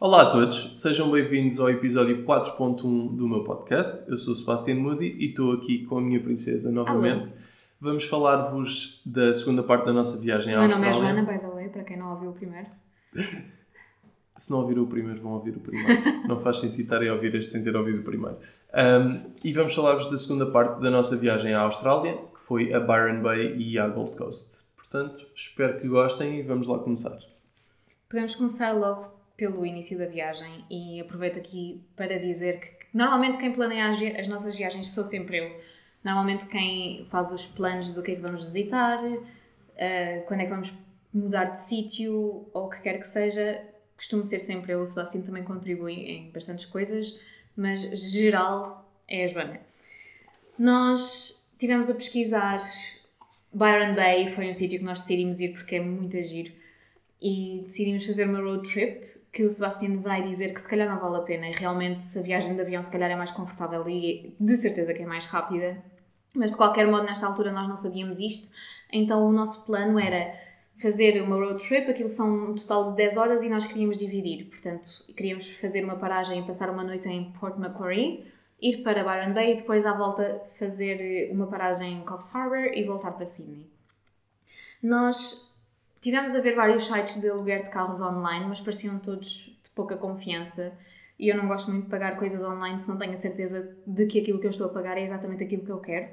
Olá a todos, sejam bem-vindos ao episódio 4.1 do meu podcast. Eu sou o Sebastian Moody e estou aqui com a minha princesa novamente. Alô. Vamos falar-vos da segunda parte da nossa viagem à O meu nome é Austrália. Joana, by the way, para quem não ouviu o primeiro. Se não ouviram o primeiro, vão ouvir o primeiro. não faz sentido estarem a ouvir este sem ter ouvido o primeiro. Um, e vamos falar-vos da segunda parte da nossa viagem à Austrália, que foi a Byron Bay e à Gold Coast. Portanto, espero que gostem e vamos lá começar. Podemos começar logo pelo início da viagem e aproveito aqui para dizer que normalmente quem planeia as, as nossas viagens sou sempre eu. Normalmente quem faz os planos do que é que vamos visitar, eh, quando é que vamos mudar de sítio ou o que quer que seja, costumo ser sempre eu. O Sebastião também contribui em bastantes coisas, mas geral é a Joana. Nós tivemos a pesquisar Byron Bay, foi um sítio que nós decidimos ir porque é muito giro e decidimos fazer uma road trip que o Sebastião vai dizer que se calhar não vale a pena e realmente se a viagem de avião se calhar é mais confortável e de certeza que é mais rápida. Mas de qualquer modo nesta altura nós não sabíamos isto. Então o nosso plano era fazer uma road trip, aquilo são um total de 10 horas e nós queríamos dividir. Portanto queríamos fazer uma paragem e passar uma noite em Port Macquarie ir para Byron Bay e depois à volta fazer uma paragem em Coffs Harbour e voltar para Sydney. Nós tivemos a ver vários sites de aluguer de carros online, mas pareciam todos de pouca confiança. E eu não gosto muito de pagar coisas online se não tenho a certeza de que aquilo que eu estou a pagar é exatamente aquilo que eu quero.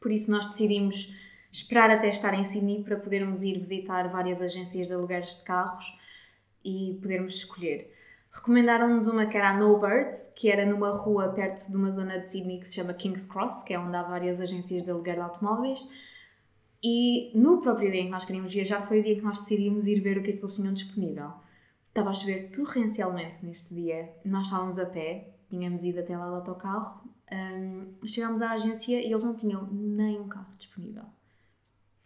Por isso, nós decidimos esperar até estar em Sydney para podermos ir visitar várias agências de alugueres de carros e podermos escolher. Recomendaram-nos uma que era a No Birds, que era numa rua perto de uma zona de Sydney que se chama King's Cross, que é onde há várias agências de aluguer de automóveis. E no próprio dia em que nós queríamos viajar foi o dia que nós decidimos ir ver o que é que eles tinham disponível. Estava a chover torrencialmente neste dia. Nós estávamos a pé, tínhamos ido até lá de autocarro. hum, chegámos à agência e eles não tinham nem um carro disponível.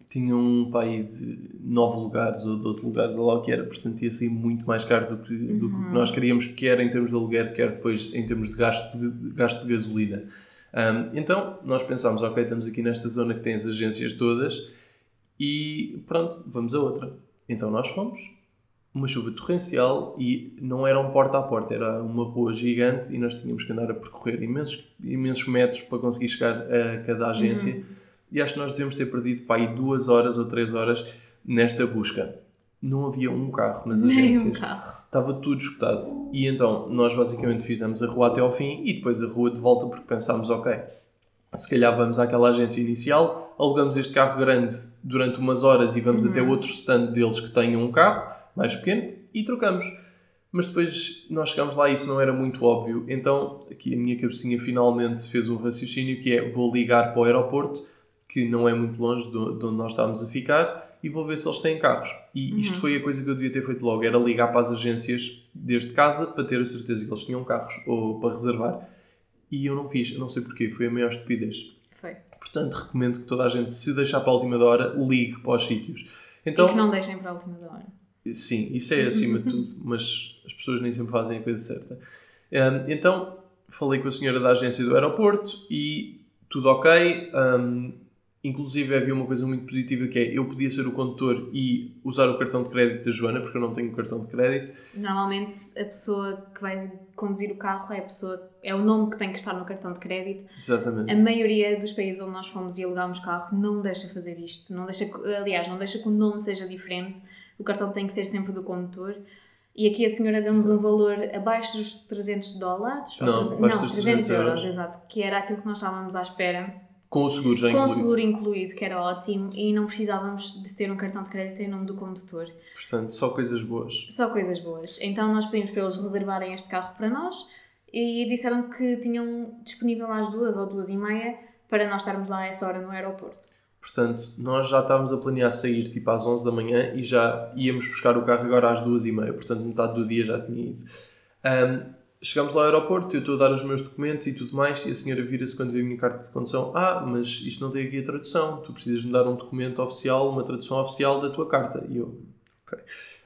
Tinha um pai de 9 lugares ou 12 lugares, ou lá o que era, portanto ia sair muito mais caro do que, do que que nós queríamos, quer em termos de aluguer, quer depois em termos de gasto de, de gasto de gasolina. Um, então nós pensámos, ok, estamos aqui nesta zona que tem as agências todas e pronto, vamos a outra. Então nós fomos, uma chuva torrencial e não era um porta a porta, era uma rua gigante e nós tínhamos que andar a percorrer imensos, imensos metros para conseguir chegar a cada agência. E acho que nós devemos ter perdido para aí duas horas ou três horas nesta busca. Não havia um carro nas Nem agências um carro. Estava tudo escutado. E então nós basicamente fizemos a rua até ao fim e depois a rua de volta porque pensámos, ok, se calhar vamos àquela agência inicial, alugamos este carro grande durante umas horas e vamos até outro stand deles que tenha um carro mais pequeno e trocamos. Mas depois nós chegámos lá e isso não era muito óbvio. Então aqui a minha cabecinha finalmente fez um raciocínio que é vou ligar para o aeroporto, que não é muito longe de onde nós estávamos a ficar, e vou ver se eles têm carros. E isto foi a coisa que eu devia ter feito logo, era ligar para as agências desde casa para ter a certeza que eles tinham carros ou para reservar. E eu não fiz, eu não sei porquê, foi a maior estupidez. Foi. Portanto, recomendo que toda a gente, se deixar para a última hora, ligue para os sítios. Então, E que não deixem para a última hora. Sim, isso é acima de tudo, mas as pessoas nem sempre fazem a coisa certa. Hum, então, falei com a senhora da agência do aeroporto e tudo ok. hum, inclusive, havia uma coisa muito positiva que é eu podia ser o condutor e usar o cartão de crédito da Joana, porque eu não tenho cartão de crédito. Normalmente a pessoa que vai conduzir o carro é a pessoa, é o nome que tem que estar no cartão de crédito. Exatamente. A maioria dos países onde nós fomos e alugámos carro não deixa fazer isto. Não deixa, aliás, não deixa que o nome seja diferente. O cartão tem que ser sempre do condutor. E aqui a senhora deu-nos um valor abaixo dos 300 dólares. Não, não dos 300 300 euros, euros. exato. Que era aquilo que nós estávamos à espera. Com o seguro já Com o incluído. seguro incluído, que era ótimo. E não precisávamos de ter um cartão de crédito em nome do condutor. Portanto, só coisas boas. Só coisas boas. Então nós pedimos para eles reservarem este carro para nós e disseram que tinham disponível às duas ou duas e meia para nós estarmos lá a essa hora no aeroporto. Portanto, nós já estávamos a planear sair tipo às 11 da manhã e já íamos buscar o carro agora às 2 e meia. Portanto, metade do dia já tinha ido. Ahm, chegamos lá ao aeroporto, eu estou a dar os meus documentos e tudo mais, e a senhora vira-se quando vê a minha carta de condução: Ah, mas isto não tem aqui a tradução, tu precisas me dar um documento oficial, uma tradução oficial da tua carta. E eu, ok.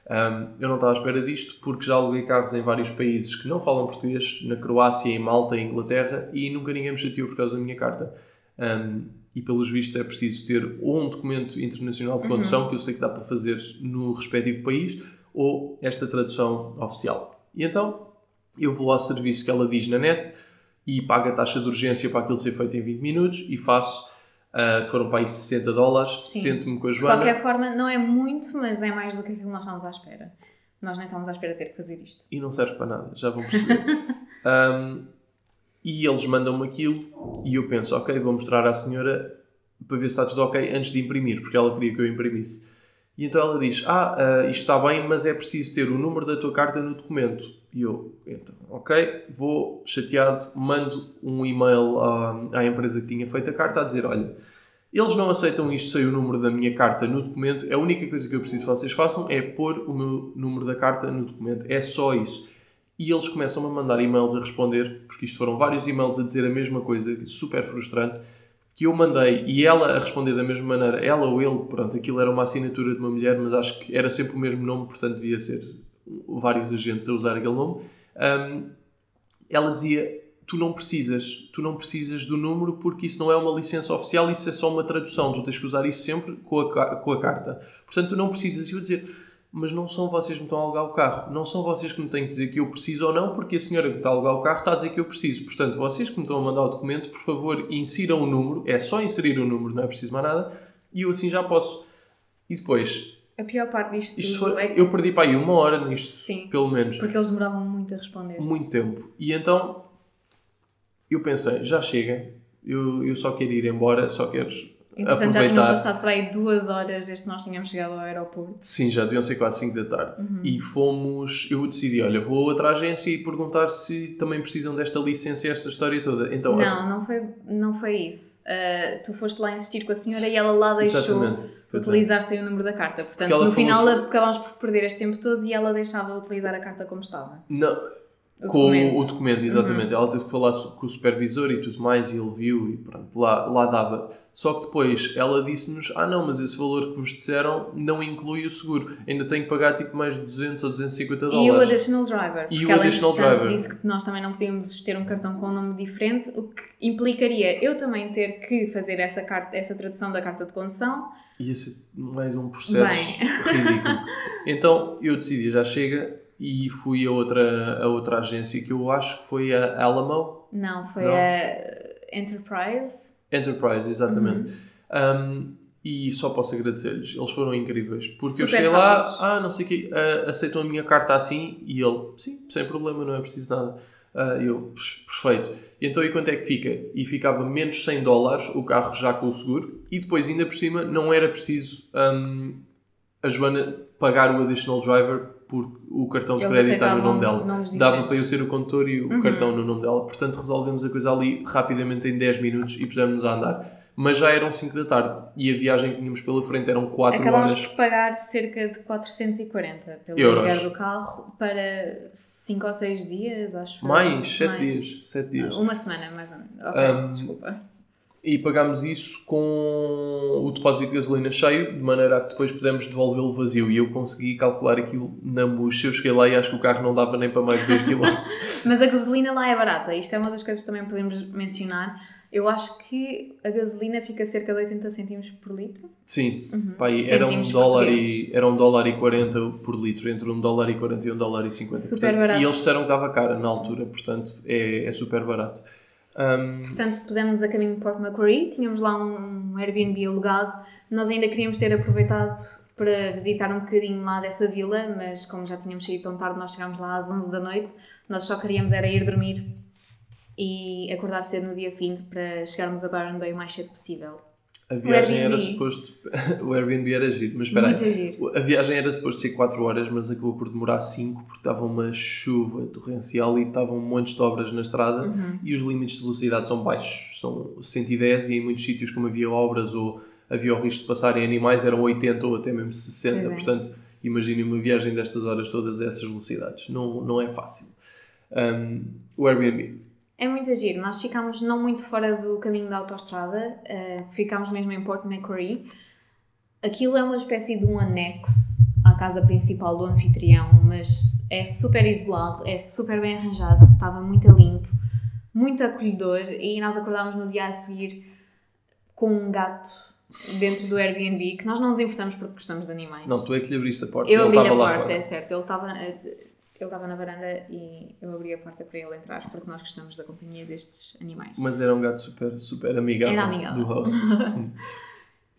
Ahm, eu não estava à espera disto porque já aluguei carros em vários países que não falam português, na Croácia, em Malta, em Inglaterra, e nunca ninguém me chateou por causa da minha carta. Ahm, e pelos vistos é preciso ter ou um documento internacional de condução, que eu sei que dá para fazer no respectivo país, ou esta tradução oficial. E então eu vou ao serviço que ela diz na net e pago a taxa de urgência para aquilo ser feito em 20 minutos e faço, uh, que foram para aí 60 dólares, sento-me com a De Joana. qualquer forma, não é muito, mas é mais do que aquilo que nós estávamos à espera. Nós nem estávamos à espera de ter que fazer isto. e não serve para nada, já vão perceber. Um, e eles mandam-me aquilo e eu penso, ok, vou mostrar à senhora para ver se está tudo ok antes de imprimir, porque ela queria que eu imprimisse. E então ela diz, ah, ah, isto está bem, mas é preciso ter o número da tua carta no documento. E eu, então, ok, vou chateado, mando um e-mail à, à empresa que tinha feito a carta a dizer, olha, eles não aceitam isto sem o número da minha carta no documento. A única coisa que eu preciso que vocês façam é pôr o meu número da carta no documento. É só isso. E eles começam a mandar e-mails a responder, porque isto foram vários e-mails a dizer a mesma coisa, super frustrante, que eu mandei e ela a responder da mesma maneira, ela ou ele, pronto, aquilo era uma assinatura de uma mulher, mas acho que era sempre o mesmo nome, portanto devia ser vários agentes a usar aquele nome. Um, ela dizia: Tu não precisas, tu não precisas do número porque isso não é uma licença oficial, isso é só uma tradução, tu tens que usar isso sempre com a, com a carta. Portanto, tu não precisas. E eu dizer: Mas não são vocês que me estão a alugar o carro, não são vocês que me têm que dizer que eu preciso ou não, porque a senhora que está a alugar o carro está a dizer que eu preciso. Portanto, vocês que me estão a mandar o documento, por favor, insiram o número, é só inserir o número, não é preciso mais nada, e eu assim já posso. E depois, A pior parte disto isto foi, é que... eu perdi para aí uma hora nisto, Sim, pelo menos porque eles demoravam muito a responder. muito tempo. E então eu pensei, já chega, eu, eu só quero ir embora, só quero Entretanto, já tinham passado para aí duas horas desde que nós tínhamos chegado ao aeroporto. Sim, já deviam ser quase 5 da tarde. Uhum. E fomos, eu decidi, olha, vou a outra agência e perguntar se também precisam desta licença e esta história toda. Então, Não, não foi, não foi isso. Ah, tu foste lá insistir com a senhora e ela lá deixou utilizar sem o número da carta. Portanto, no falou final acabámos por perder este tempo todo e ela deixava utilizar a carta como estava. não, O com documento. Uhum. o documento, exatamente. Ela teve que falar com o supervisor e tudo mais, e ele viu e pronto, lá, lá dava. Só que depois ela disse-nos: Ah, não, mas esse valor que vos disseram não inclui o seguro. Ainda tenho que pagar tipo mais de 200 ou 250 E o dólares. additional driver. E o ela, additional driver. disse que nós também não podíamos ter um cartão com um nome diferente, o que implicaria eu também ter que fazer essa, carta, essa tradução da carta de condução. E esse é um processo ridículo. Então eu decidi, já chega, e fui a outra, a outra agência que eu acho que foi a Alamo Não, foi Não? a Enterprise. Enterprise, exatamente. Uhum. Um, e só posso agradecer-lhes, eles foram incríveis. Porque eu Super cheguei lá, ah, não sei o quê, ah, aceitam a minha carta assim, e ele, sim, sem problema, não é preciso nada. Ah, eu, "Psh, perfeito. Então, e quanto é que fica? E ficava menos 100 dólares o carro já com o seguro, e depois, ainda por cima, não era preciso hum, a Joana pagar o additional driver porque o cartão de Eles crédito está no nome dela. Dava para eu ser o condutor e o Uhum. cartão no nome dela. Portanto, resolvemos a coisa ali rapidamente em 10 minutos e pusemos-nos a andar. Mas já eram 5 da tarde e a viagem que tínhamos pela frente eram 4 Acabámos horas. por pagar cerca de 440 pelo Euros. aluguer do carro para 5 ou 6 dias, acho. Mais, 7 Mais. dias. 7 dias. Uma semana, mais ou menos. Ok, Um, desculpa. E pagámos isso com o depósito de gasolina cheio, de maneira a que depois pudemos devolvê-lo vazio. E eu consegui calcular aquilo na murcha. Eu cheguei lá e acho que o carro não dava nem para mais de 2 km. Mas a gasolina lá é barata. Isto é uma das coisas que também podemos mencionar. Eu acho que a gasolina fica cerca de 80 cêntimos por litro. Sim, pá, aí era, um dólar e, era um dólar e 40 por litro, entre um dólar e 40 e um dólar e 50. Super Portanto, barato. E eles disseram que estava cara na altura, portanto é, é super barato. Um, Portanto, pusemos a caminho de Port Macquarie, tínhamos lá um Airbnb alugado. Nós ainda queríamos ter aproveitado para visitar um bocadinho lá dessa vila, mas como já tínhamos saído tão tarde, nós chegámos lá às 11 da noite. Nós só queríamos era ir dormir e acordar cedo no dia seguinte para chegarmos a Byron Bay o mais cedo possível. A viagem era suposto. o Airbnb era giro, mas espera aí. Giro. A viagem era suposto ser 4 horas, mas acabou por demorar 5 porque estava uma chuva torrencial e estavam montes de obras na estrada Uhum. e os limites de velocidade são baixos, são 110 e em muitos sítios como havia obras ou havia o risco de passarem animais eram 80 ou até mesmo 60, Pois é. portanto imaginem uma viagem destas horas todas a essas velocidades, não, não é fácil. Um, o Airbnb, É muito giro. Nós ficámos não muito fora do caminho da autoestrada, eh, ficámos mesmo em Port Macquarie. Aquilo é uma espécie de um anexo à casa principal do anfitrião, mas é super isolado, é super bem arranjado, estava muito limpo, muito acolhedor e nós acordámos no dia a seguir com um gato dentro do Airbnb, que nós não nos importamos porque gostamos de animais. não, tu é que lhe abriste a porta, Eu abri a porta, é certo. Ele estava. Ele estava na varanda e eu abri a porta para ele entrar, porque nós gostamos da companhia destes animais. Mas era um gato super, super amigável, Era amigável. do host.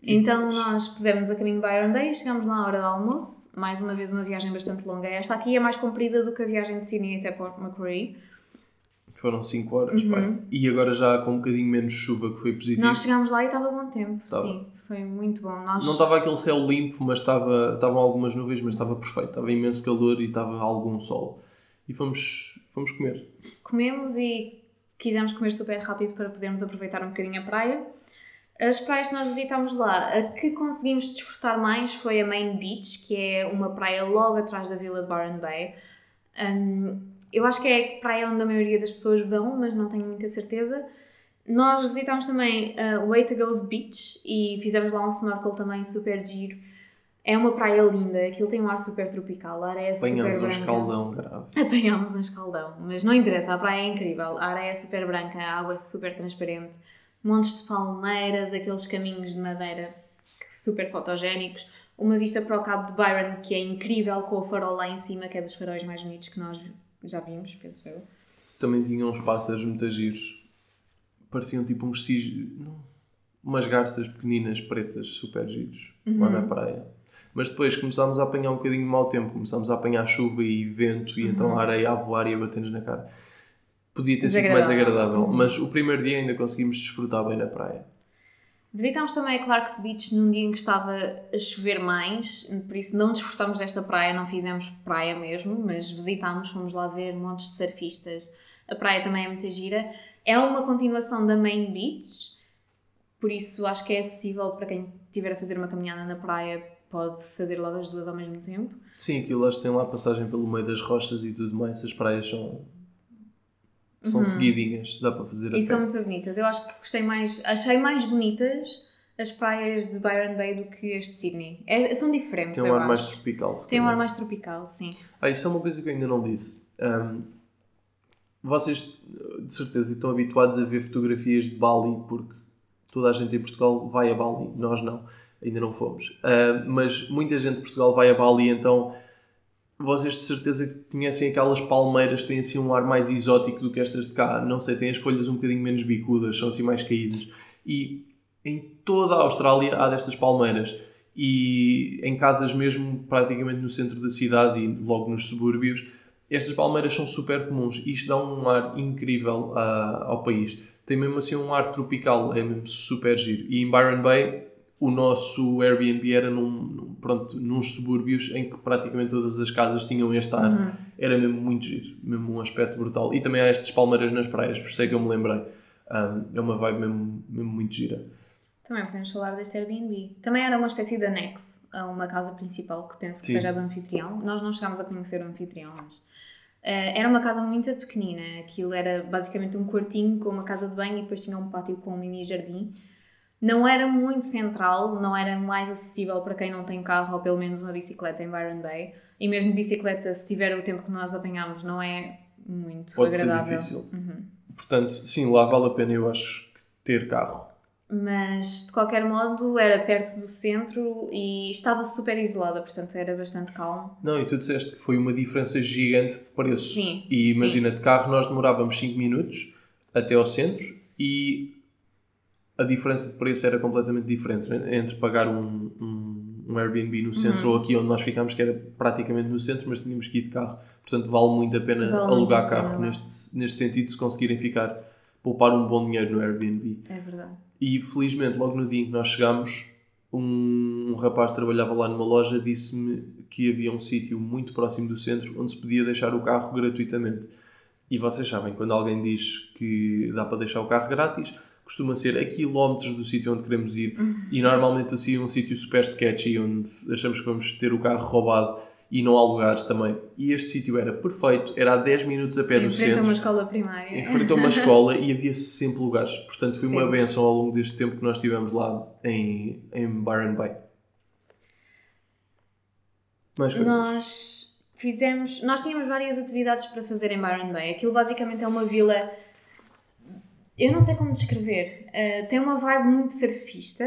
E Então nós pusemos a caminho de Byron Bay e chegámos lá à hora do almoço. Mais uma vez uma viagem bastante longa. Esta aqui é mais comprida do que a viagem de Sydney até Port Macquarie. Foram 5 horas, Uhum. pai. E agora já com um bocadinho menos chuva, que foi positivo. Nós chegámos lá e estava bom tempo. Estava. Sim, foi muito bom. Nós Não estava aquele céu limpo, mas estava, estavam algumas nuvens, mas estava perfeito. Estava imenso calor e estava algum sol. E fomos, fomos comer. comemos e quisemos comer super rápido para podermos aproveitar um bocadinho a praia. As praias que nós visitámos lá, a que conseguimos desfrutar mais foi a Main Beach, que é uma praia logo atrás da vila de Byron Bay. Hum, eu acho que é a praia onde a maioria das pessoas vão, mas não tenho muita certeza. Nós visitámos também uh, o Waitagos Beach e fizemos lá um snorkel também super giro. É uma praia linda, aquilo tem um ar super tropical, a areia é super Apanhamos um branca. escaldão grave. Apanhámos um escaldão, mas não interessa, a praia é incrível, a areia é super branca, a água é super transparente, montes de palmeiras, aqueles caminhos de madeira super fotogénicos, uma vista para o Cabo de Byron que é incrível, com o farol lá em cima, que é dos faróis mais bonitos que nós já vimos, penso eu. Também tinham uns pássaros muito giros. Pareciam tipo uns cis... umas garças pequeninas, pretas, super giros, lá Uhum. na praia. Mas depois começámos a apanhar um bocadinho de mau tempo. Começámos a apanhar chuva e vento e então Uhum. a areia a voar e a bater-nos na cara. Podia ter sido mais agradável. Uhum. Mas o primeiro dia ainda conseguimos desfrutar bem na praia. Visitámos também a Clark's Beach num dia em que estava a chover mais, por isso não desfrutámos desta praia, não fizemos praia mesmo, mas visitámos, fomos lá ver montes de surfistas. A praia também é muito gira. É uma continuação da Main Beach, por isso acho que é acessível para quem estiver a fazer uma caminhada na praia, pode fazer logo as duas ao mesmo tempo. Sim, aquilo acho que tem lá passagem pelo meio das rochas e tudo mais. As praias são, são seguidinhas, dá para fazer Uhum. E são muito bonitas. Eu acho que gostei mais, achei mais bonitas as praias de Byron Bay do que as de Sydney. É- são diferentes, Tem um ar mais acho. tropical. se Tem um ar mais tropical, sim. Ah, isso é uma coisa que eu ainda não disse. Ahm, vocês de certeza estão habituados a ver fotografias de Bali, porque toda a gente em Portugal vai a Bali, nós não, ainda não fomos. Ah, mas muita gente de Portugal vai a Bali, então vocês de certeza conhecem aquelas palmeiras que têm assim um ar mais exótico do que estas de cá. Não sei, têm as folhas um bocadinho menos bicudas, são assim mais caídas. E em toda a Austrália há destas palmeiras. E em casas mesmo praticamente no centro da cidade e logo nos subúrbios, estas palmeiras são super comuns. Isto dá um ar incrível ah, ao país. Tem mesmo assim um ar tropical, é mesmo super giro. E em Byron Bay, o nosso Airbnb era num, pronto, nos subúrbios em que praticamente todas as casas tinham este ar. Era mesmo muito giro, mesmo um aspecto brutal. E também há estas palmeiras nas praias, por isso é que eu me lembrei. Ah, é uma vibe mesmo, mesmo muito gira. Também podemos falar deste Airbnb. Também era uma espécie de anexo a uma casa principal, que penso que Sim. seja do anfitrião. Nós não chegámos a conhecer o anfitrião, mas... eh, era uma casa muito pequenina. Aquilo era basicamente um quartinho com uma casa de banho e depois tinha um pátio com um mini jardim. Não era muito central, não era mais acessível para quem não tem carro ou pelo menos uma bicicleta em Byron Bay. E mesmo bicicleta, se tiver o tempo que nós apanhámos, não é muito Pode ser agradável. difícil. Uhum. Portanto, sim, lá vale a pena, eu acho, ter carro. Mas de qualquer modo era perto do centro e estava super isolada, portanto era bastante calmo. Não, e tu disseste que foi uma diferença gigante de preço. Sim, E sim. imagina, de carro nós demorávamos 5 minutos até ao centro e a diferença de preço era completamente diferente né? entre pagar um, um, um Airbnb no centro Uhum. ou aqui onde nós ficámos, que era praticamente no centro, mas tínhamos que ir de carro. Portanto, vale muito a pena Vale alugar muito a carro pena. neste, neste sentido, se conseguirem ficar, poupar um bom dinheiro no Airbnb. É verdade. E felizmente, logo no dia em que nós chegámos, um, um rapaz que trabalhava lá numa loja disse-me que havia um sítio muito próximo do centro onde se podia deixar o carro gratuitamente. E vocês sabem, quando alguém diz que dá para deixar o carro grátis, costuma ser a quilómetros do sítio onde queremos ir. E normalmente assim é um sítio super sketchy, onde achamos que vamos ter o carro roubado e não há lugares também. E este sítio era perfeito, era a 10 minutos a pé do centro uma escola primária. a uma escola e havia sempre lugares. Portanto, foi uma Sim. benção ao longo deste tempo que nós estivemos lá em, em Byron Bay. Mais coisas? Nós fizemos, nós tínhamos várias atividades para fazer em Byron Bay. Aquilo basicamente é uma vila, eu não sei como descrever. Uh, tem uma vibe muito surfista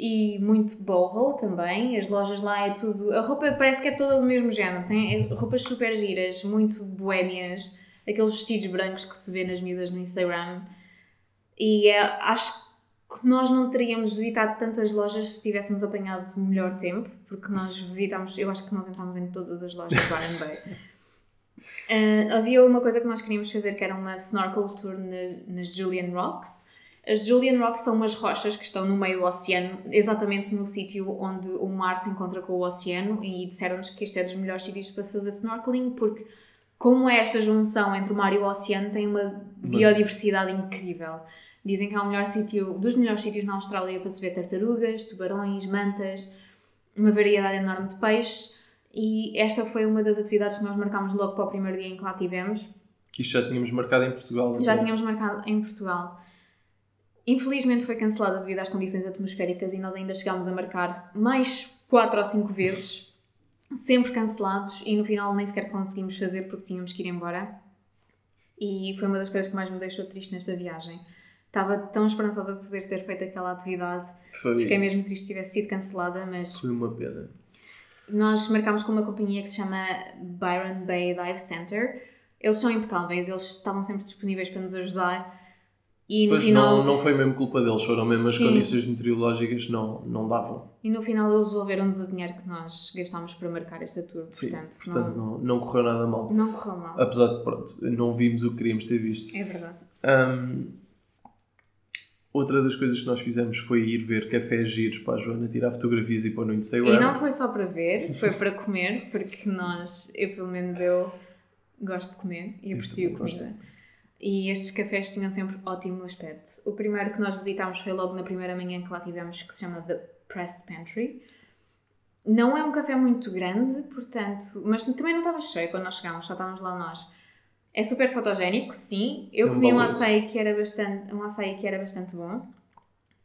e muito boho também. As lojas lá é tudo. A roupa parece que é toda do mesmo género. Tem é, roupas super giras, muito boémias, aqueles vestidos brancos que se vê nas miúdas no Instagram. E é, acho que nós não teríamos visitado tantas lojas se tivéssemos apanhado melhor tempo, porque nós visitámos, eu acho que nós entramos em todas as lojas do Bay. Uh, havia uma coisa que nós queríamos fazer que era uma snorkel tour na, nas Julian Rocks. As Julian Rocks são umas rochas que estão no meio do oceano, exatamente no sítio onde o mar se encontra com o oceano, e disseram-nos que isto é dos melhores sítios para fazer snorkeling, porque, como é esta junção entre o mar e o oceano, tem uma biodiversidade incrível. Dizem que é o melhor sítio, dos melhores sítios na Austrália para se ver tartarugas, tubarões, mantas, uma variedade enorme de peixes. E esta foi uma das atividades que nós marcámos logo para o primeiro dia em que lá tivemos. Isto já tínhamos marcado em Portugal. Já tínhamos marcado em Portugal. Infelizmente foi cancelada devido às condições atmosféricas e nós ainda chegámos a marcar mais 4 ou 5 vezes, sempre cancelados, e no final nem sequer conseguimos fazer porque tínhamos que ir embora. E foi uma das coisas que mais me deixou triste nesta viagem. Estava tão esperançosa de poder ter feito aquela atividade. Foi. Fiquei mesmo triste que tivesse sido cancelada, mas. Foi uma pena. Nós marcámos com uma companhia que se chama Byron Bay Dive Center. Eles são impecáveis, eles estavam sempre disponíveis para nos ajudar. E no pois final... não, não foi mesmo culpa deles, foram mesmo as Sim. condições meteorológicas não, não davam. E no final eles devolveram-nos o dinheiro que nós gastámos para marcar esta tour. Sim, portanto, portanto não, não, não correu nada mal. Não correu mal. Apesar de, pronto, não vimos o que queríamos ter visto. É verdade. Um, outra das coisas que nós fizemos foi ir ver cafés giros para a Joana tirar fotografias e pôr no Instagram. E não foi só para ver, foi para comer, porque nós, eu pelo menos eu gosto de comer e aprecio comida. E estes cafés tinham sempre ótimo aspecto. O primeiro que nós visitámos foi logo na primeira manhã que lá tivemos, que se chama The Pressed Pantry. Não é um café muito grande, portanto, mas também não estava cheio quando nós chegámos, só estávamos lá nós. É super fotogénico, sim. Eu é um comi um açaí que era bastante, um açaí que era bastante bom.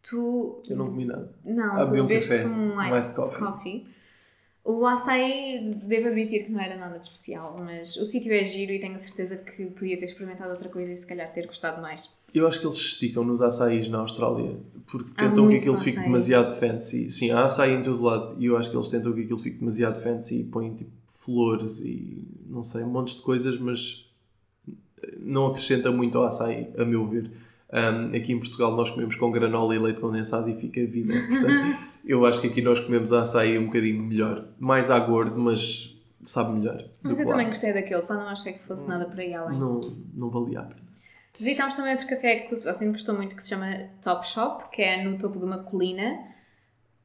Tu Eu não comi nada. Não, ah, tu bebeste um, um iced coffee. coffee. O açaí, devo admitir que não era nada de especial, mas o sítio é giro e tenho a certeza que podia ter experimentado outra coisa e se calhar ter gostado mais. Eu acho que eles esticam nos açaís na Austrália porque tentam que aquilo fique demasiado fancy. Sim, há açaí em todo lado e eu acho que eles tentam que aquilo fique demasiado fancy e põem tipo flores e não sei, um monte de coisas, mas não acrescenta muito ao açaí, a meu ver. Um, aqui em Portugal nós comemos com granola e leite condensado e fica vida. Portanto, eu acho que aqui nós comemos açaí um bocadinho melhor. Mais à gordo, mas sabe melhor. Mas eu também gostei daquele, só não achei que fosse nada para ir além. Não, não valia a pena. Visitámos também outro café que o Sebastião gostou muito, que se chama Top Shop, que é no topo de uma colina.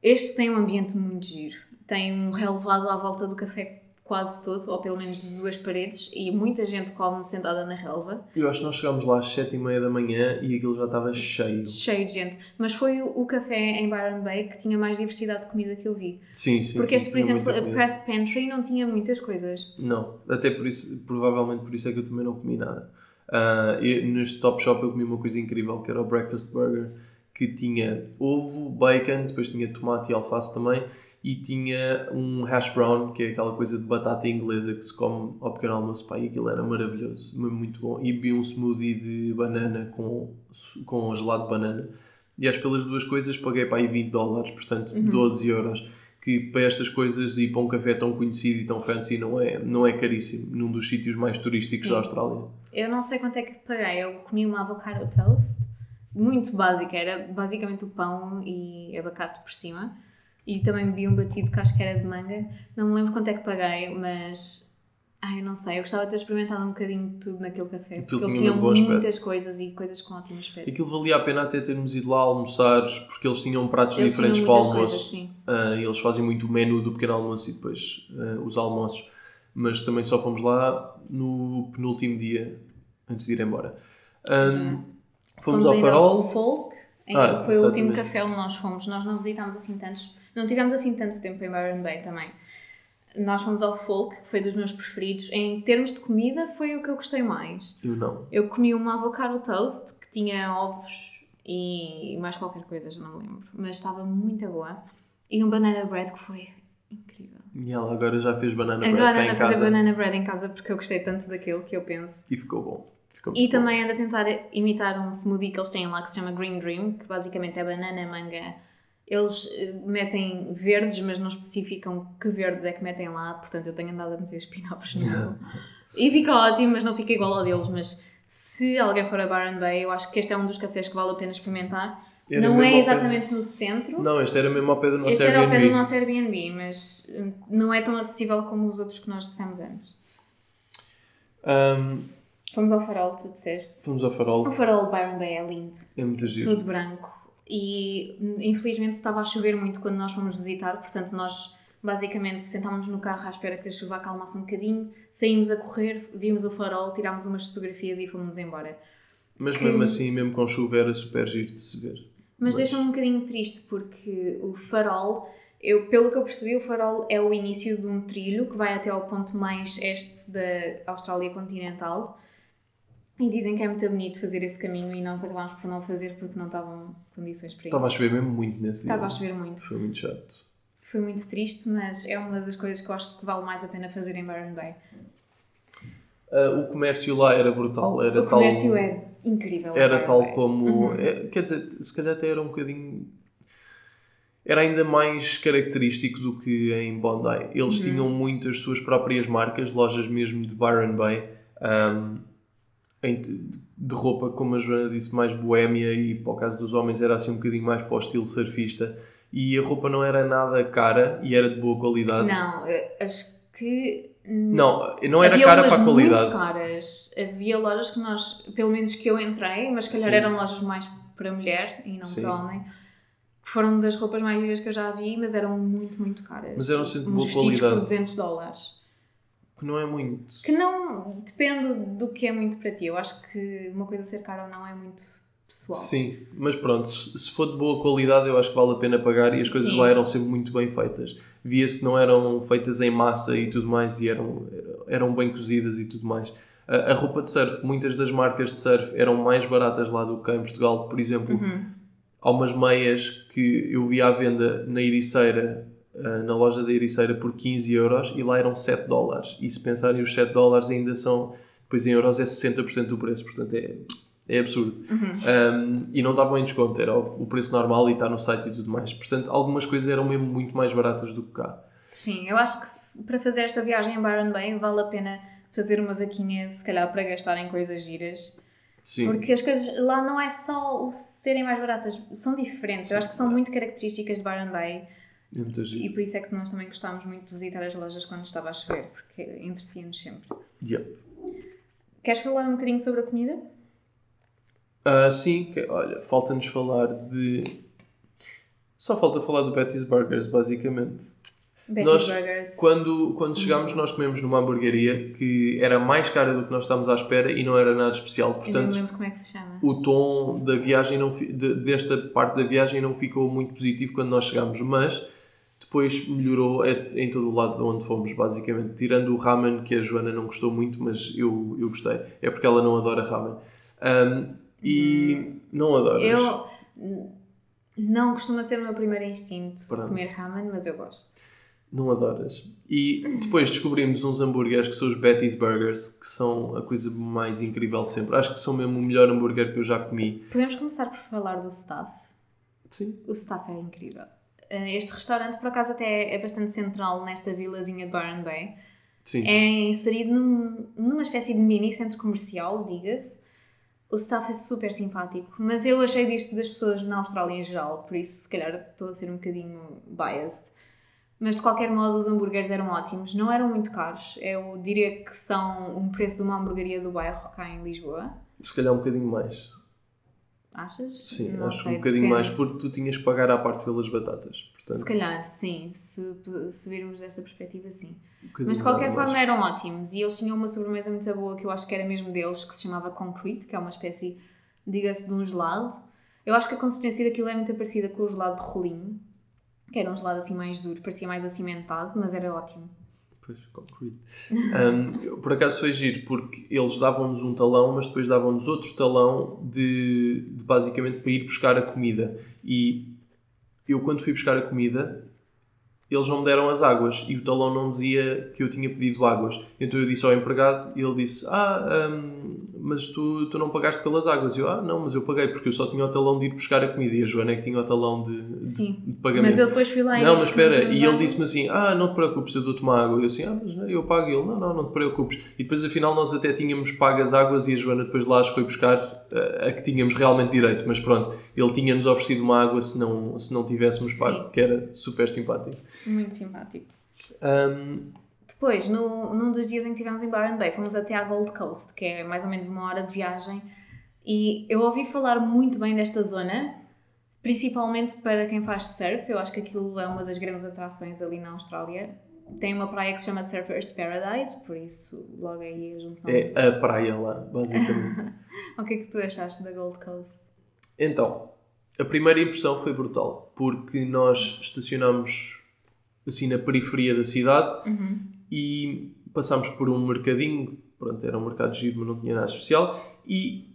Este tem um ambiente muito giro. Tem um relevado à volta do café quase todo, ou pelo menos de duas paredes, e muita gente come sentada na relva. Eu acho que nós chegámos lá às sete e meia da manhã e aquilo já estava cheio. Cheio de gente. Mas foi o, café em Byron Bay que tinha mais diversidade de comida que eu vi. Sim, sim. Porque sim, este, por exemplo, a Pressed Pantry não tinha muitas coisas. Não, até por isso, provavelmente por isso é que eu também não comi nada. Uh, eu, neste Top Shop eu comi uma coisa incrível que era o Breakfast Burger que tinha ovo, bacon, depois tinha tomate e alface também e tinha um hash brown, que é aquela coisa de batata inglesa que se come ao pequeno almoço, pá, e aquilo era maravilhoso, muito bom. E bebi um smoothie de banana com, com gelado de banana. E acho que pelas duas coisas paguei para aí 20 dólares, portanto uhum. 12 euros. Que para estas coisas e para um café tão conhecido e tão fancy não é, não é caríssimo, num dos sítios mais turísticos Sim. da Austrália. Eu não sei quanto é que paguei, eu comi uma avocado toast, muito básica, era basicamente o pão e abacate por cima e também bebi um batido que acho que era de manga. Não me lembro quanto é que paguei, mas. Ai, eu não sei, eu gostava de ter experimentado um bocadinho de tudo naquele café. Aquilo porque eles tinham muitas coisas e coisas com ótimo aspecto. Aquilo valia a pena até termos ido lá almoçar, porque eles tinham pratos eles diferentes para o almoço. Coisas, uh, eles fazem muito o menu do pequeno almoço e depois uh, os almoços. Mas também só fomos lá no penúltimo dia, antes de ir embora. Um, fomos, fomos ao Farol. Ao Folk, ah, foi exatamente. o último café onde nós fomos. Nós não visitámos assim tantos não tivemos assim tanto tempo em Byron Bay também. Nós fomos ao Folk, que foi dos meus preferidos. Em termos de comida, foi o que eu gostei mais. Eu não. Eu comi uma avocado toast que tinha ovos e mais qualquer coisa, já não me lembro. Mas estava muito boa. E um banana bread que foi incrível. E ela agora já fez banana agora bread Agora anda a fazer banana bread em casa porque eu gostei tanto daquilo que eu penso. E ficou bom. Ficou e também anda a tentar imitar um smoothie que eles têm lá que se chama Green Dream, que basicamente é banana, manga Eles eh, metem verdes, mas não especificam que verdes é que metem lá, portanto eu tenho andado a meter espinafres no meu. E fica ótimo, mas não fica igual ao deles. Mas se alguém for a Byron Bay, eu acho que este é um dos cafés que vale a pena experimentar. Era não é pé- exatamente no centro. Não, este era mesmo ao pé do nosso este era ao pé Airbnb. do nosso Airbnb, mas hum, não é tão acessível como os outros que nós dissemos antes. Ahm, Fomos ao farol, tu disseste. fomos ao farol, O farol de Byron Bay é lindo. é muito giro. tudo branco. E hum, infelizmente estava a chover muito quando nós fomos visitar, portanto, nós basicamente sentámos no carro à espera que a chuva acalmasse um bocadinho, saímos a correr, vimos o farol, tirámos umas fotografias e fomos embora. Mas que- mesmo assim, mesmo com chuva, era super giro de se ver. Mas Mas- deixa-me um bocadinho triste porque o farol, eu, pelo que eu percebi, o farol é o início de um trilho que vai até ao ponto mais este da Austrália continental. E dizem que é muito bonito fazer esse caminho e nós acabámos por não fazer porque não estavam condições para Estava a isso. chover mesmo muito nesse dia. Estava a chover muito. Foi muito chato. Foi muito triste, mas é uma das coisas que eu acho que vale mais a pena fazer em Byron Bay. Ah, o comércio lá era brutal. Era o comércio tal, é incrível. Era Byron tal Bay. como. Uhum. é, quer dizer, se calhar até era um bocadinho. Era ainda mais característico do que em Bondi. Eles Uhum. tinham muitas suas próprias marcas, lojas mesmo de Byron Bay, em- de roupa, como a Joana disse, mais boémia e para o caso dos homens era assim um bocadinho mais para o estilo surfista. E a roupa não era nada cara e era de boa qualidade. Não, acho que. Não, não era Havia cara para a qualidade. muito caras. Havia lojas que nós, pelo menos que eu entrei, mas calhar Sim. eram lojas mais para mulher e não Sim. para homem. que Foram das roupas mais giras que eu já vi, mas eram muito, muito caras. Mas eram sempre de Uns boa qualidade. por 200 dólares. Que não é muito. Que não depende do que é muito para ti. Eu acho que uma coisa ser cara ou não é muito pessoal. Sim, mas pronto, se for de boa qualidade, eu acho que vale a pena pagar e as coisas Sim. lá eram sempre muito bem feitas. Via-se que não eram feitas em massa e tudo mais e eram, eram bem cozidas e tudo mais. A, a roupa de surf, muitas das marcas de surf eram mais baratas lá do que em Portugal. Por exemplo, Uhum. há umas meias que eu vi à venda na Ericeira, ah, na loja da Ericeira, por 15 euros e lá eram 7 dólares. E se pensarem, os 7 dólares ainda são, depois em euros é 60% do preço, portanto é, é absurdo. Um, e não estavam em desconto, era o o preço normal e está no site e tudo mais. Portanto, algumas coisas eram mesmo muito mais baratas do que cá. Sim, eu acho que se- para fazer esta viagem em Byron Bay vale a pena fazer uma vaquinha, se calhar para gastar em coisas giras. Sim, Porque as coisas lá não é só o serem mais baratas, são diferentes. Eu acho que são muito características de Byron Bay é e por isso é que nós também gostámos muito de visitar as lojas quando estava a chover, porque entretinha-nos sempre. Yep. Queres falar um bocadinho sobre a comida? Ah, sim, que- olha, falta-nos falar de. Só falta falar do Betty's Burgers, basicamente. Betty's Nós, Burgers. Quando, quando chegámos, nós comemos numa hamburgueria que era mais cara do que nós estávamos à espera e não era nada especial. Eu não Portanto, como é que se chama. o tom da viagem não de- desta parte da viagem não ficou muito positivo quando nós chegámos, mas depois melhorou em em todo o lado de onde fomos, basicamente. Tirando o ramen, que a Joana não gostou muito, mas eu, eu gostei. É porque ela não adora ramen. Um, e não adoras. Eu não costuma ser o meu primeiro instinto Pronto. comer ramen, mas eu gosto. Não adoras. E depois descobrimos uns hambúrgueres que são os Betty's Burgers, que são a coisa mais incrível de sempre. Acho que são mesmo o melhor hambúrguer que eu já comi. Podemos começar por falar do staff. Sim. O staff é incrível. Eh, Este restaurante, por acaso, até é bastante central nesta vilazinha de Byron Bay. Sim. É inserido num- numa espécie de mini centro comercial, diga-se. O staff é super simpático, mas eu achei disto das pessoas na Austrália em geral, por isso, se calhar, estou a ser um bocadinho biased. Mas de qualquer modo, os hambúrgueres eram ótimos, não eram muito caros. Eu diria que são um preço de uma hamburgueria do bairro cá em Lisboa. Se calhar um bocadinho mais. Achas? Sim, Não acho sei, um bocadinho mais porque tu tinhas que pagar à parte pelas batatas. Portanto, Se calhar, sim, se, se virmos desta perspectiva, sim. um Mas de qualquer mais. forma eram ótimos e eles tinham uma sobremesa muito boa que eu acho que era mesmo deles, que se chamava Concrete, que é uma espécie, diga-se, de um gelado. Eu acho que a consistência daquilo é muito parecida com o gelado de rolinho, que era um gelado assim mais duro, parecia mais acimentado, mas era ótimo. Pois, concrete. Um, por acaso foi giro, porque eles davam-nos um talão, mas depois davam-nos outro talão de, de basicamente para ir buscar a comida. E eu, quando fui buscar a comida, eles não me deram as águas e o talão não dizia que eu tinha pedido águas. Então eu disse ao empregado e ele disse: Ah, hum, mas tu, tu não pagaste pelas águas. E eu: Ah, não, mas eu paguei porque eu só tinha o talão de ir buscar a comida e a Joana é que tinha o talão de, de, Sim. de pagamento. Mas eu depois fui lá e Não, mas espera, e ele disse-me assim: Ah, não te preocupes, eu dou-te uma água. Eu assim: Ah, mas não, eu pago. E ele: Não, não, não te preocupes. E depois afinal nós até tínhamos pago as águas e a Joana depois lá as foi buscar eh, a que tínhamos realmente direito. Mas pronto, ele tinha-nos oferecido uma água se não, se não tivéssemos Sim. pago, que era super simpático. Muito simpático. Ahm, Depois, no, num dos dias em que estivemos em Byron Bay, fomos até à Gold Coast, que é mais ou menos uma hora de viagem, e eu ouvi falar muito bem desta zona, principalmente para quem faz surf. Eu acho que aquilo é uma das grandes atrações ali na Austrália. Tem uma praia que se chama Surfers Paradise, por isso logo aí a junção. é a praia lá, basicamente. O que é que tu achaste da Gold Coast? Então, a primeira impressão foi brutal, porque nós estacionámos assim na periferia da cidade Uhum. E passámos por um mercadinho, pronto, era um mercado giro, mas não tinha nada especial, e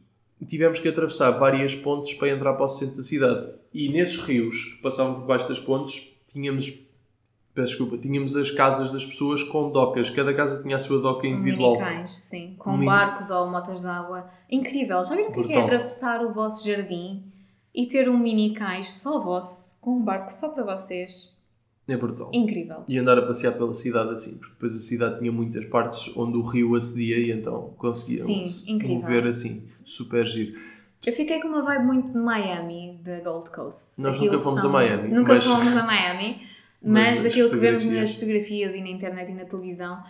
tivemos que atravessar várias pontes para entrar para o centro da cidade. E nesses rios que passavam por baixo das pontes, tínhamos, peço desculpa, tínhamos as casas das pessoas com docas, cada casa tinha a sua doca individual. Minicais, sim. Com barcos ou motas de água. Incrível. Já viram o que é, é atravessar o vosso jardim e ter um mini cais só vosso, com um barco só para vocês? É brutal. Incrível. E andar a passear pela cidade assim, porque depois a cidade tinha muitas partes onde o rio acedia e então conseguíamos mover assim, super giro. Eu fiquei com uma vibe muito de Miami, da Gold Coast. Nós Aquilo nunca fomos são- a Miami, Nunca mas- fomos a Miami, Mas mas as daquilo que vemos nas fotografias e na internet e na televisão,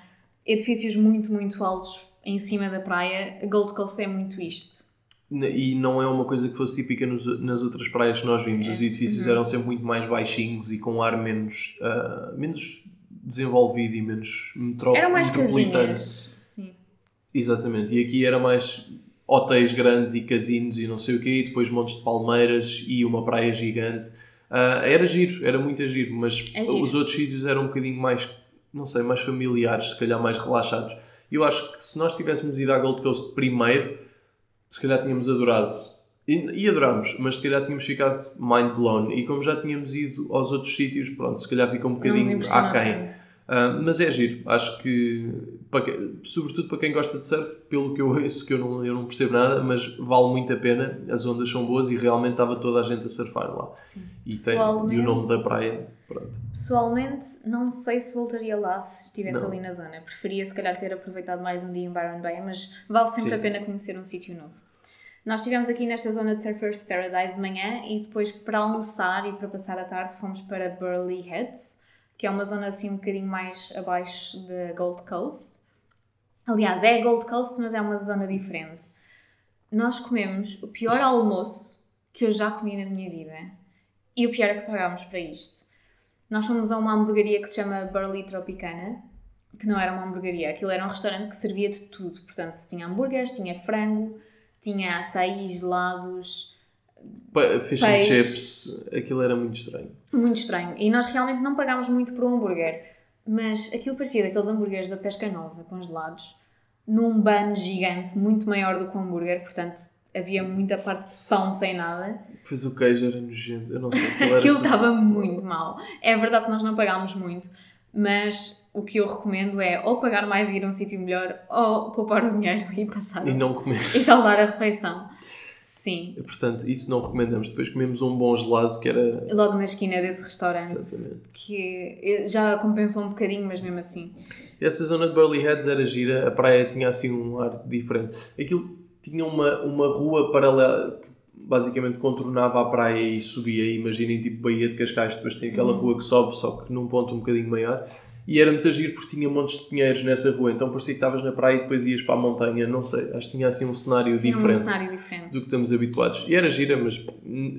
edifícios muito, muito altos em cima da praia. A Gold Coast é muito isto. E não é uma coisa que fosse típica nos- nas outras praias que nós vimos. É. Os edifícios Uhum. eram sempre muito mais baixinhos e com um ar menos, ah, menos desenvolvido e menos metro Eram mais metropolitano. casinhas. Sim. Exatamente. E aqui era mais hotéis grandes e casinos e não sei o quê, e depois montes de palmeiras e uma praia gigante. Ah, era giro, era muito giro, mas É giro. os outros sítios eram um bocadinho mais, não sei, mais familiares, se calhar mais relaxados. Eu acho que se nós tivéssemos ido à Gold Coast primeiro, se calhar tínhamos adorado. E, e adorámos, mas se calhar tínhamos ficado mind blown. E como já tínhamos ido aos outros sítios, pronto, se calhar fica um bocadinho aquém. Ah, mas é giro, acho que, para que- sobretudo para quem gosta de surf, pelo que eu ouço, que eu não, eu não percebo nada, mas vale muito a pena, as ondas são boas e realmente estava toda a gente a surfar lá. Sim. E, tem, e o nome da praia, pronto. Pessoalmente, não sei se voltaria lá se estivesse Não. ali na zona. Preferia, se calhar, ter aproveitado mais um dia em Byron Bay, mas vale sempre Sim. a pena conhecer um sítio novo. Nós estivemos aqui nesta zona de Surfers Paradise de manhã e depois, para almoçar e para passar a tarde, fomos para Burley Heads, que é uma zona assim um bocadinho mais abaixo da Gold Coast. Aliás, é a Gold Coast, mas é uma zona diferente. Nós comemos o pior almoço que eu já comi na minha vida. E o pior é que pagámos para isto. Nós fomos a uma hamburgueria que se chama Burley Tropicana, que não era uma hamburgueria, aquilo era um restaurante que servia de tudo. Portanto, tinha hambúrgueres, tinha frango, tinha açaí, gelados, Pa- Fish and chips, aquilo era muito estranho. muito estranho. E nós realmente não pagámos muito por um hambúrguer, mas aquilo parecia daqueles hambúrgueres da Pesca Nova, congelados, num bun gigante, muito maior do que um hambúrguer, portanto havia muita parte de pão sem nada. Depois o queijo era nojento, eu não sei. Aquilo, estava muito mal. É verdade que nós não pagámos muito, mas o que eu recomendo é ou pagar mais e ir a um sítio melhor, ou poupar o dinheiro e passar E não comer. e salvar a refeição. Sim, Portanto, isso não recomendamos. Depois comemos um bom gelado que era. logo na esquina desse restaurante, Exatamente. que já compensou um bocadinho, mas mesmo assim. Essa zona de Burley Heads era gira, a praia tinha assim um ar diferente. Aquilo tinha uma, uma rua paralela que basicamente contornava a praia e subia. Imaginem tipo Baía de Cascais, depois tem aquela rua que sobe, só que num ponto um bocadinho maior. E era muito giro porque tinha montes de pinheiros nessa rua, então parecia que estavas na praia e depois ias para a montanha. Não sei, acho que tinha assim um cenário Tinha um diferente cenário diferente. do que estamos habituados. E era gira, mas hum,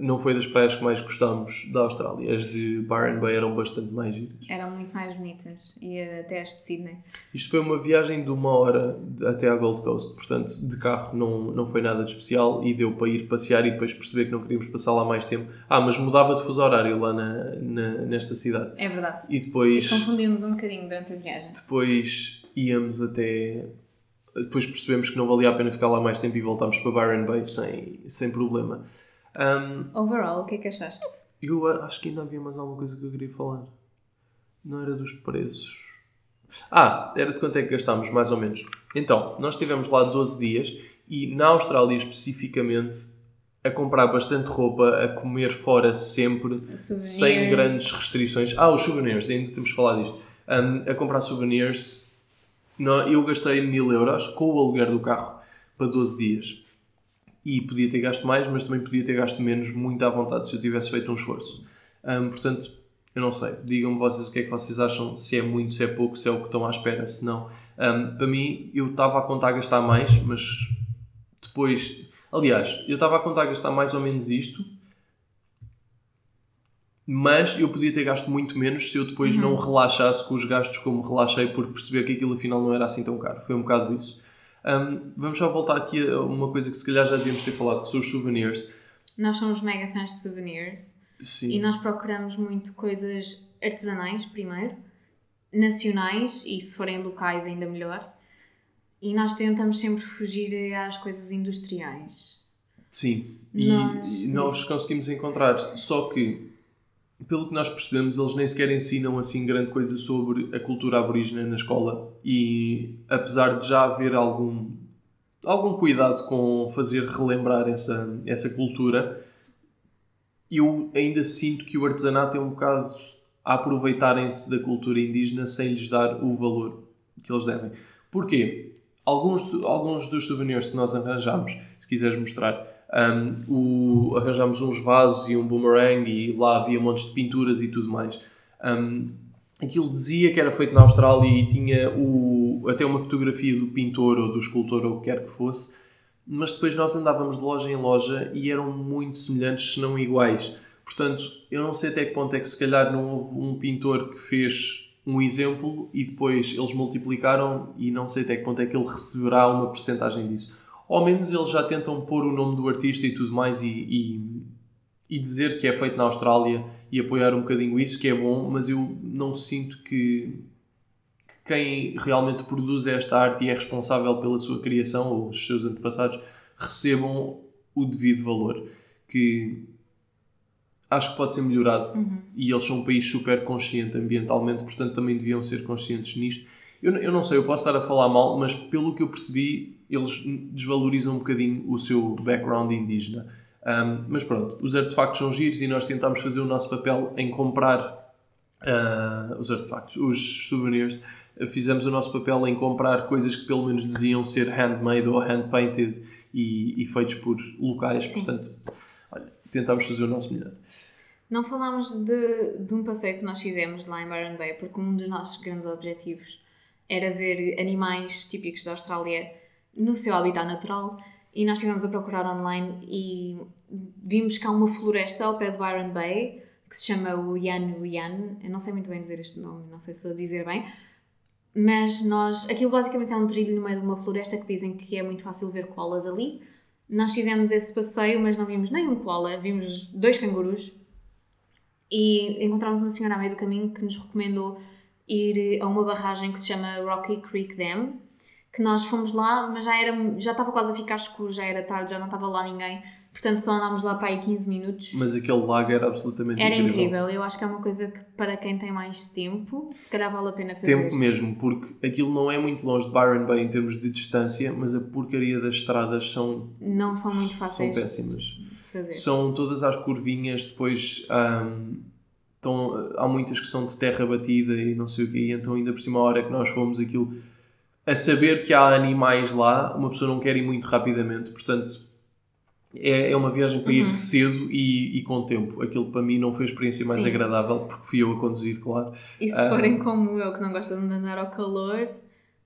não foi das praias que mais gostámos da Austrália. As de Byron Bay eram bastante mais giras. Eram muito mais bonitas. E até as de Sydney. Isto foi uma viagem de uma hora até à Gold Coast, portanto, de carro não, não foi nada de especial e deu para ir passear e depois perceber que não queríamos passar lá mais tempo. Ah, mas mudava de fuso horário lá na, na- nesta cidade. É verdade. E depois, Isso confundiu-nos um bocadinho durante a viagem. depois íamos até. Depois percebemos que não valia a pena ficar lá mais tempo e voltámos para Byron Bay sem, sem problema. Ahm, Overall, o que é que achaste? eu acho que ainda havia mais alguma coisa que eu queria falar. Não era dos preços. Ah, era de quanto é que gastámos, mais ou menos. Então, nós estivemos lá 12 dias e na Austrália especificamente a comprar bastante roupa, a comer fora sempre, Souvenirs. sem grandes restrições. Ah, os souvenirs, ainda temos de falar disto. Um, a comprar souvenirs, eu gastei mil euros com o aluguer do carro para 12 dias. E podia ter gasto mais, mas também podia ter gasto menos, muito à vontade, se eu tivesse feito um esforço. Um, portanto, eu não sei. Digam-me vocês o que é que vocês acham, se é muito, se é pouco, se é o que estão à espera, se não. Um, para mim, eu estava a contar a gastar mais, mas depois. Aliás, eu estava a contar a gastar mais ou menos isto, mas eu podia ter gasto muito menos se eu depois não relaxasse com os gastos como relaxei por perceber que aquilo afinal não era assim tão caro. Foi um bocado isso. Um, vamos só voltar aqui a uma coisa que se calhar já devíamos ter falado, que são os souvenirs. Nós somos mega fãs de souvenirs Sim. e nós procuramos muito coisas artesanais primeiro, nacionais e se forem locais ainda melhor. E nós tentamos sempre fugir às coisas industriais. Sim, e Nós- e nós conseguimos encontrar, só que, pelo que nós percebemos, eles nem sequer ensinam assim grande coisa sobre a cultura aborígena na escola e apesar de já haver algum, algum cuidado com fazer relembrar essa, essa cultura, eu ainda sinto que o artesanato é um bocado a aproveitarem-se da cultura indígena sem lhes dar o valor que eles devem. Porquê? Alguns, alguns dos souvenirs que nós arranjamos, se quiseres mostrar, um, o, arranjámos uns vasos e um boomerang e lá havia montes de pinturas e tudo mais. Um, aquilo dizia que era feito na Austrália e tinha o, até uma fotografia do pintor ou do escultor ou o que quer que fosse, mas depois nós andávamos de loja em loja e eram muito semelhantes, se não iguais. Portanto, eu não sei até que ponto é que se calhar não houve um pintor que fez um exemplo e depois eles multiplicaram e não sei até que ponto é que ele receberá uma porcentagem disso. Ao menos eles já tentam pôr o nome do artista e tudo mais e, e, e dizer que é feito na Austrália e apoiar um bocadinho isso, que é bom, mas eu não sinto que, que quem realmente produz esta arte e é responsável pela sua criação ou os seus antepassados recebam o devido valor. Que acho que pode ser melhorado e eles são um país super consciente ambientalmente, portanto também deviam ser conscientes nisto. Eu, eu não sei, eu posso estar a falar mal, mas pelo que eu percebi, eles desvalorizam um bocadinho o seu background indígena. Um, mas pronto, os artefactos são giros e nós tentámos fazer o nosso papel em comprar ah, os artefactos, os souvenirs. Fizemos o nosso papel em comprar coisas que pelo menos diziam ser handmade ou hand-painted e, e feitos por locais. Sim. Portanto, olha, tentámos fazer o nosso melhor. Não falámos de, de um passeio que nós fizemos lá em Byron Bay, porque um dos nossos grandes objetivos era ver animais típicos da Austrália no seu habitat natural e nós estivemos a procurar online e vimos que há uma floresta ao pé de Byron Bay que se chama o Yan Yan. Eu não sei muito bem dizer este nome, não sei se estou a dizer bem, mas nós. Aquilo basicamente é um trilho no meio de uma floresta que dizem que é muito fácil ver koalas ali. Nós fizemos esse passeio, mas não vimos nenhum koala, vimos dois cangurus e encontramos uma senhora a meio do caminho que nos recomendou ir a uma barragem que se chama Rocky Creek Dam, que nós fomos lá, mas já, era, já estava quase a ficar escuro, já era tarde, já não estava lá ninguém, portanto só andámos lá para aí 15 minutos. Mas aquele lago era absolutamente Era incrível, eu acho que é uma coisa que para quem tem mais tempo, se calhar vale a pena fazer. Tempo mesmo, porque aquilo não é muito longe de Byron Bay em termos de distância, mas a porcaria das estradas são, Não são muito fáceis de- péssimas. de se fazer. são todas às curvinhas, depois ahm, estão- há muitas que são de terra batida e não sei o quê, então ainda por cima a hora que nós fomos aquilo, a saber que há animais lá, uma pessoa não quer ir muito rapidamente, portanto é, é uma viagem para ir Uhum. cedo e, e com tempo. Aquilo para mim não foi a experiência mais Sim. agradável, porque fui eu a conduzir, claro. E se Ah. forem como eu, que não gostam de andar ao calor,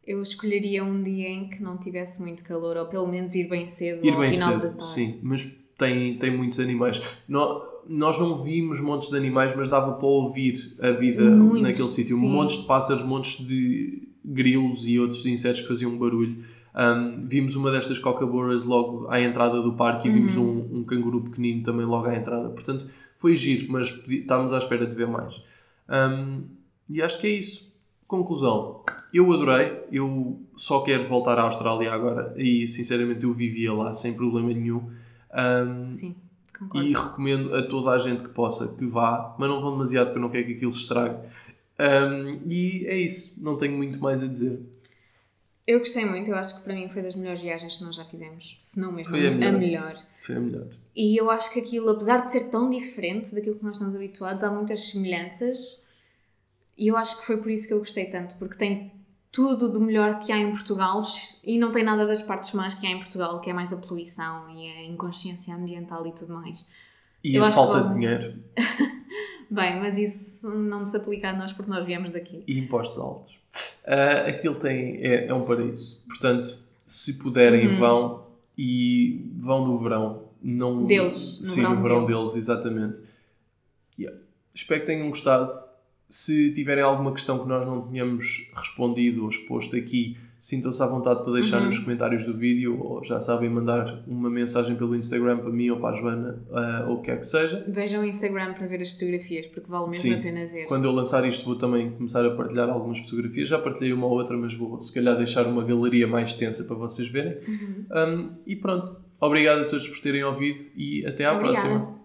eu escolheria um dia em que não tivesse muito calor, ou pelo menos ir bem cedo Ir ao bem final da cedo, tarde. sim, mas tem, tem muitos animais. Nó- nós não vimos montes de animais, mas dava para ouvir a vida Muitos, naquele sítio. Montes de pássaros, montes de grilos e outros insetos que faziam barulho. Um, vimos uma destas cocaboras logo à entrada do parque e vimos Uhum. um, um canguru pequenino também logo à entrada. Portanto, foi giro, mas estávamos à espera de ver mais. Um, e acho que é isso. Conclusão. Eu adorei, eu só quero voltar à Austrália agora e sinceramente eu vivia lá sem problema nenhum. Um, Sim, concordo. e recomendo a toda a gente que possa que vá, mas não vão demasiado que eu não quero que aquilo se estrague. Um, e é isso, não tenho muito mais a dizer. Eu gostei muito, eu acho que para mim foi das melhores viagens que nós já fizemos, se não mesmo Foi a melhor. a melhor. Foi a melhor. E eu acho que aquilo, apesar de ser tão diferente daquilo que nós estamos habituados, há muitas semelhanças. E eu acho que foi por isso que eu gostei tanto, porque tem tudo do melhor que há em Portugal e não tem nada das partes más que há em Portugal, que é mais a poluição e a inconsciência ambiental e tudo mais. E Eu a falta que- de dinheiro Bem, mas isso não se aplica a nós porque nós viemos daqui. e impostos altos. Ah, aquilo tem, é, é um paraíso. Portanto, se puderem, Uhum. vão e vão no verão. Não, Deles, no Sim, verão no verão deles. deles, exatamente. Yeah. Espero que tenham gostado. Se tiverem alguma questão que nós não tenhamos respondido ou exposto aqui, sintam-se à vontade para deixar Uhum. nos comentários do vídeo ou já sabem mandar uma mensagem pelo Instagram para mim ou para a Joana ah, ou o que quer que seja. Vejam o Instagram para ver as fotografias, porque vale mesmo Sim. a pena ver. Quando eu lançar isto vou também começar a partilhar algumas fotografias. Já partilhei uma ou outra, mas vou se calhar deixar uma galeria mais extensa para vocês verem. Um, e pronto. Obrigado a todos por terem ouvido e até à Obrigada. próxima.